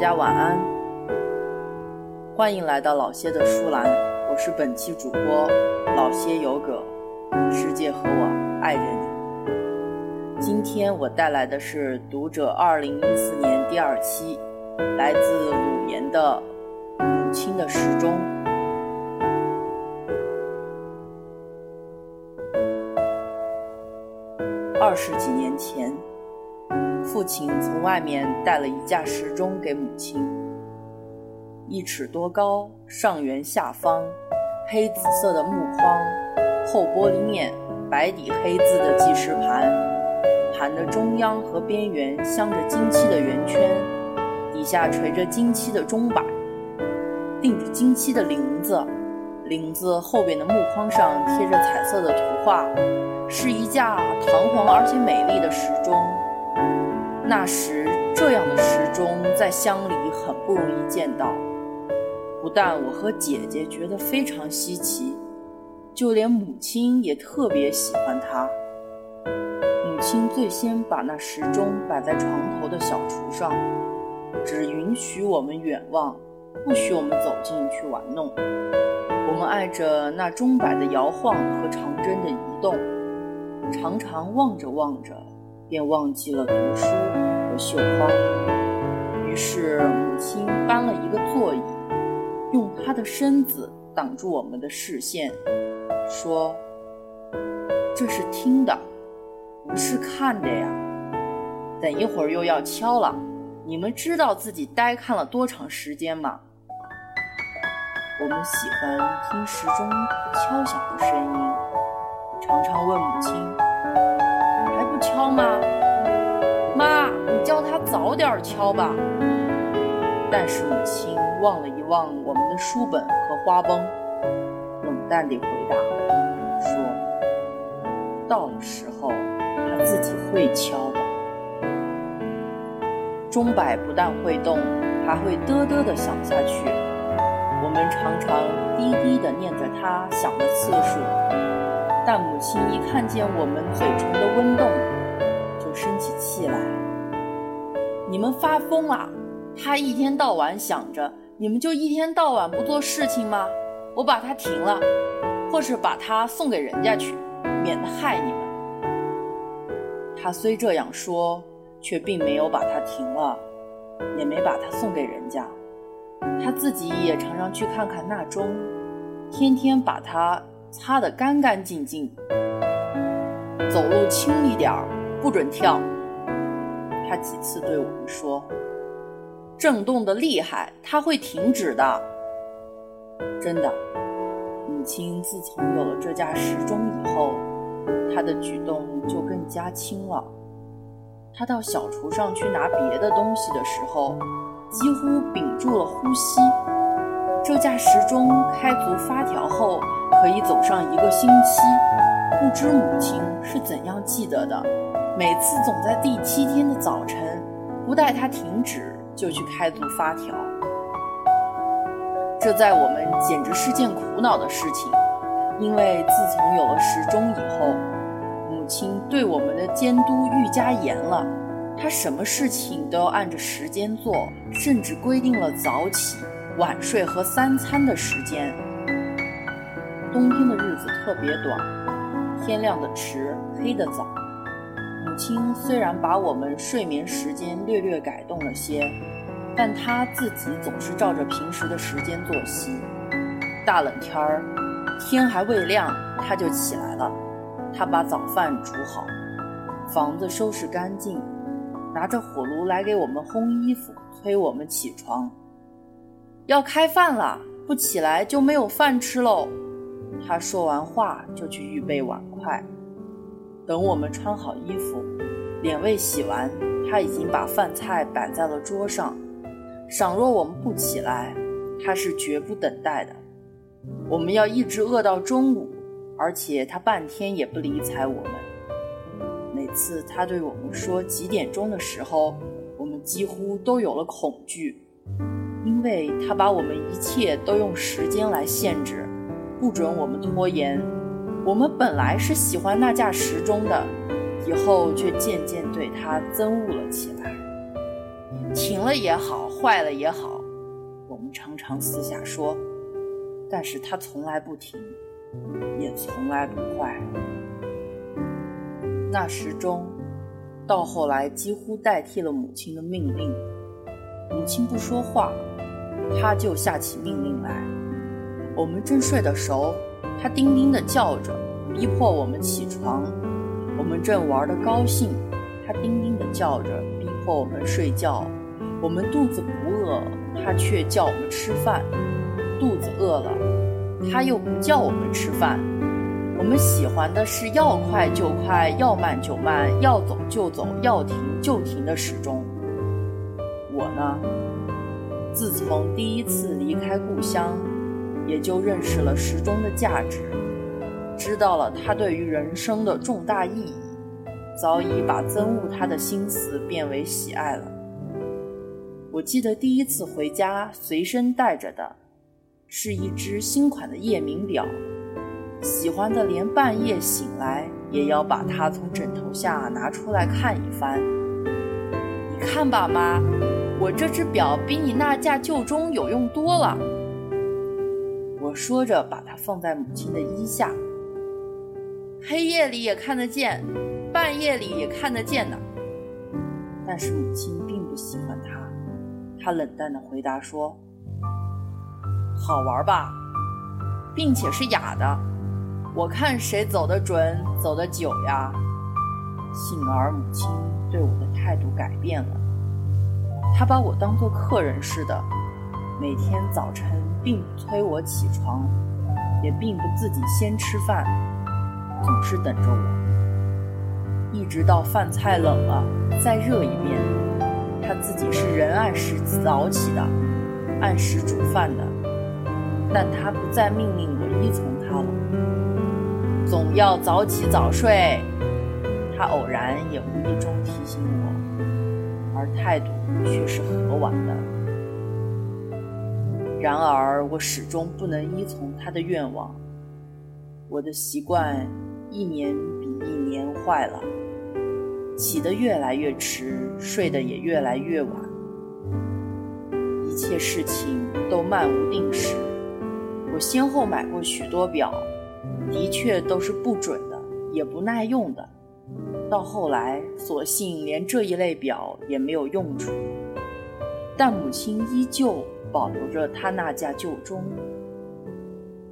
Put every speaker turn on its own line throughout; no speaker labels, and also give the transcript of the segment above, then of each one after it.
大家晚安，欢迎来到老谢的书栏，我是本期主播老谢有葛，世界和我爱着你。今天我带来的是《读者》二零一四年第二期，来自鲁岩的母亲的时钟。二十几年前。父亲从外面带了一架时钟给母亲，一尺多高，上圆下方，黑紫色的木框，厚玻璃面，白底黑字的计时盘，盘的中央和边缘镶着金漆的圆圈，底下垂着金漆的钟摆，钉着金漆的铃子，铃子后边的木框上贴着彩色的图画，是一架堂皇而且美丽的时钟。那时，这样的时钟在乡里很不容易见到。不但我和姐姐觉得非常稀奇，就连母亲也特别喜欢它。母亲最先把那时钟摆在床头的小橱上，只允许我们远望，不许我们走进去玩弄。我们爱着那钟摆的摇晃和长针的移动，常常望着望着。便忘记了读书和绣花，于是母亲搬了一个座椅，用她的身子挡住我们的视线，说：“这是听的，不是看的呀。等一会儿又要敲了，你们知道自己呆看了多长时间吗？”我们喜欢听时钟敲响的声音，常常问母亲。敲吗？妈，你叫他早点敲吧。但是母亲望了一望我们的书本和花绷，冷淡地回答说：“到了时候，他自己会敲的。”钟摆不但会动，还会嘚嘚地响下去。我们常常低低地念着它响的次数，但母亲一看见我们嘴唇的温动，你们发疯了！他一天到晚想着，你们就一天到晚不做事情吗？我把它停了，或是把它送给人家去，免得害你们。他虽这样说，却并没有把它停了，也没把它送给人家。他自己也常常去看看那钟，天天把它擦得干干净净，走路轻一点儿。不准跳！他几次对我们说：“震动的厉害，它会停止的。”真的，母亲自从有了这架时钟以后，她的举动就更加轻了。她到小厨上去拿别的东西的时候，几乎屏住了呼吸。这架时钟开足发条后，可以走上一个星期。不知母亲是怎样记得的。每次总在第七天的早晨，不待它停止，就去开足发条。这在我们简直是件苦恼的事情，因为自从有了时钟以后，母亲对我们的监督愈加严了。她什么事情都要按着时间做，甚至规定了早起、晚睡和三餐的时间。冬天的日子特别短，天亮的迟，黑的早。母亲虽然把我们睡眠时间略略改动了些，但他自己总是照着平时的时间作息。大冷天儿，天还未亮，他就起来了。他把早饭煮好，房子收拾干净，拿着火炉来给我们烘衣服，催我们起床。要开饭了，不起来就没有饭吃喽。他说完话就去预备碗筷。等我们穿好衣服，脸未洗完，他已经把饭菜摆在了桌上。倘若我们不起来，他是绝不等待的。我们要一直饿到中午，而且他半天也不理睬我们。每次他对我们说几点钟的时候，我们几乎都有了恐惧，因为他把我们一切都用时间来限制，不准我们拖延。我们本来是喜欢那架时钟的，以后却渐渐对它憎恶了起来。停了也好，坏了也好，我们常常私下说，但是它从来不停，也从来不坏。那时钟，到后来几乎代替了母亲的命令。母亲不说话，他就下起命令来。我们正睡得熟，他叮叮地叫着，逼迫我们起床。我们正玩得高兴，他叮叮地叫着，逼迫我们睡觉。我们肚子不饿，他却叫我们吃饭；肚子饿了，他又不叫我们吃饭。我们喜欢的是要快就快，要慢就慢，要走就走，要停就停的时钟。我呢，自从第一次离开故乡，也就认识了时钟的价值，知道了它对于人生的重大意义，早已把憎恶它的心思变为喜爱了。我记得第一次回家，随身带着的是一只新款的夜明表。喜欢的连半夜醒来也要把它从枕头下拿出来看一番。你看吧，妈，我这只表比你那架旧钟有用多了。我说着，把它放在母亲的衣下。黑夜里也看得见，半夜里也看得见呢。但是母亲并不喜欢它，她冷淡地回答说：“好玩吧，并且是哑的。”我看谁走得准，走得久呀。幸而母亲对我的态度改变了，她把我当做客人似的，每天早晨并不催我起床，也并不自己先吃饭，总是等着我，一直到饭菜冷了再热一遍。他自己是人按时早起的，按时煮饭的，但他不再命令我依从他了。总要早起早睡，他偶然也无意中提醒我，而态度却是和婉的。然而，我始终不能依从他的愿望。我的习惯一年比一年坏了，起得越来越迟，睡得也越来越晚。一切事情都漫无定时。我先后买过许多表。的确都是不准的，也不耐用的。到后来，索性连这一类表也没有用处。但母亲依旧保留着他那架旧钟。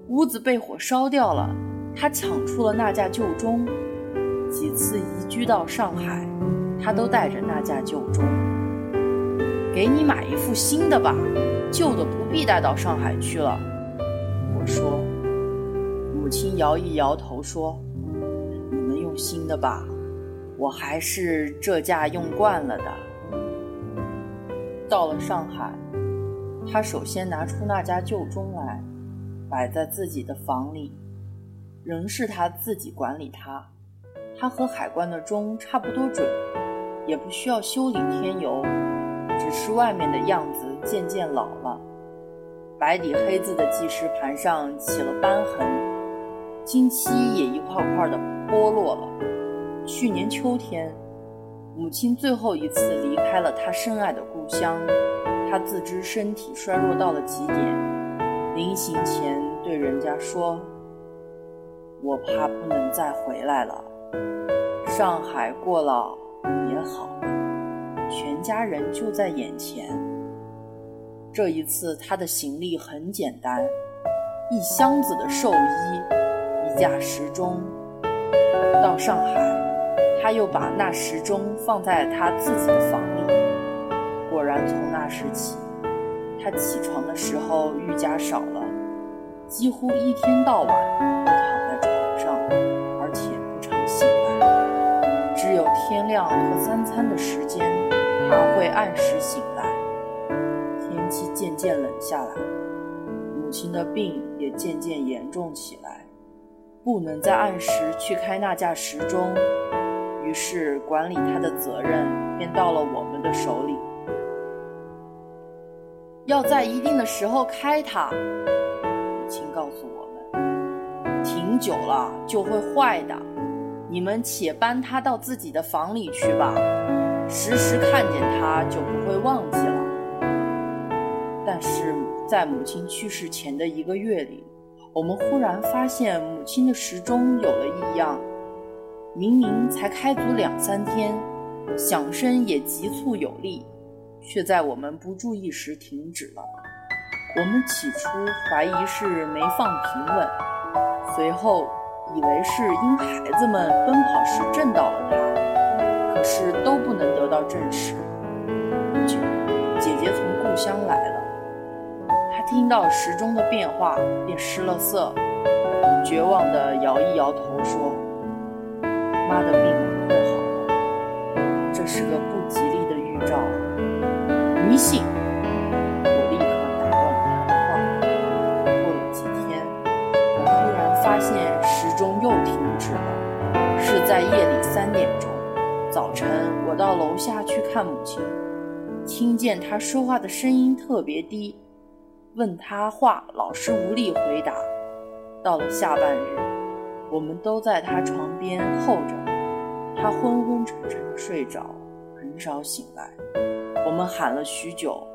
屋子被火烧掉了，他抢出了那架旧钟。几次移居到上海，他都带着那架旧钟。给你买一副新的吧，旧的不必带到上海去了。我说。母亲摇一摇头说：“你们用新的吧，我还是这架用惯了的。”到了上海，他首先拿出那家旧钟来，摆在自己的房里，仍是他自己管理它。它和海关的钟差不多准，也不需要修理添油，只是外面的样子渐渐老了，白底黑字的计时盘上起了斑痕。金漆也一块块的剥落了。去年秋天，母亲最后一次离开了她深爱的故乡，他自知身体衰弱到了极点，临行前对人家说：“我怕不能再回来了。上海过了也好，全家人就在眼前。”这一次，他的行李很简单，一箱子的寿衣。一架时钟，到上海，他又把那时钟放在他自己的房里。果然，从那时起，他起床的时候愈加少了，几乎一天到晚都躺在床上，而且不常醒来。只有天亮和三餐的时间，他会按时醒来。天气渐渐冷下来，母亲的病也渐渐严重起来。不能再按时去开那架时钟，于是管理他的责任便到了我们的手里。要在一定的时候开它，母亲告诉我们，停久了就会坏的。你们且搬它到自己的房里去吧。时时看见它就不会忘记了。但是在母亲去世前的一个月里，我们忽然发现母亲的时钟有了异样，明明才开足两三天，响声也急促有力，却在我们不注意时停止了。我们起初怀疑是没放平稳，随后以为是因孩子们奔跑时震到了它，可是都不能得到证实。不久，姐姐从故乡来了，她听到时钟的变化，便失了色，绝望地摇一摇头说：“妈的病会好的，这是个不吉利的预兆，迷信。”发现时钟又停止了，是在夜里三点钟。早晨，我到楼下去看母亲，听见她说话的声音特别低，问她话老是无力回答。到了下半日，我们都在她床边候着，她昏昏沉沉的睡着，很少醒来。我们喊了许久，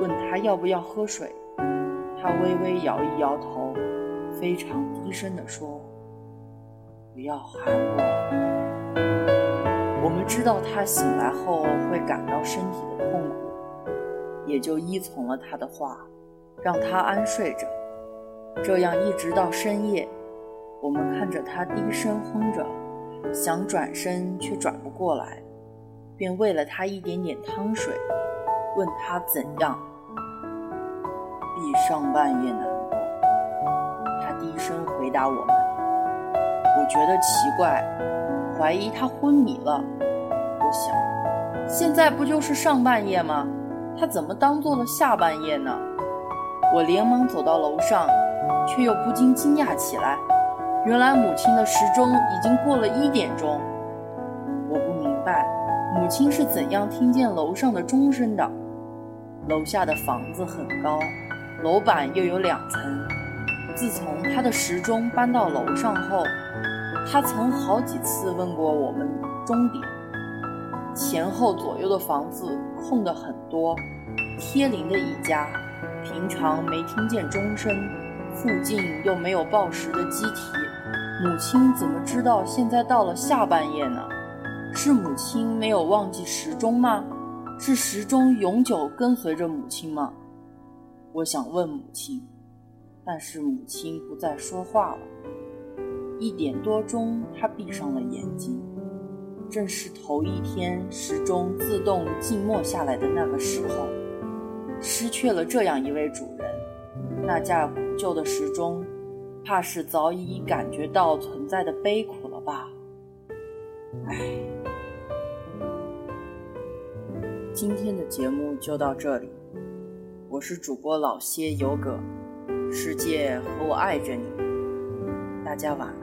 问他要不要喝水，他微微摇一摇头。非常低声地说：“不要喊我。”我们知道他醒来后会感到身体的痛苦，也就依从了他的话，让他安睡着。这样一直到深夜，我们看着他低声哼着，想转身却转不过来，便喂了他一点点汤水，问他怎样。比上半夜难过。他。低声回答我们。我觉得奇怪，怀疑他昏迷了。我想，现在不就是上半夜吗？他怎么当做了下半夜呢？我连忙走到楼上，却又不禁惊讶起来。原来母亲的时钟已经过了一点钟。母亲是怎样听见楼上的钟声的。楼下的房子很高，楼板又有两层。自从他的时钟搬到楼上后，他曾好几次问过我们钟点。前后左右的房子空的很多，贴邻的一家，平常没听见钟声，附近又没有报时的机体，母亲怎么知道现在到了下半夜呢？是母亲没有忘记时钟吗？是时钟永久跟随着母亲吗？我想问母亲。但是母亲不再说话了。一点多钟，她闭上了眼睛。正是头一天时钟自动静默下来的那个时候。失去了这样一位主人，那架古旧的时钟，怕是早已感觉到存在的悲苦了吧？唉。今天的节目就到这里。我是主播老谢有葛。世界和我爱着你，大家晚安。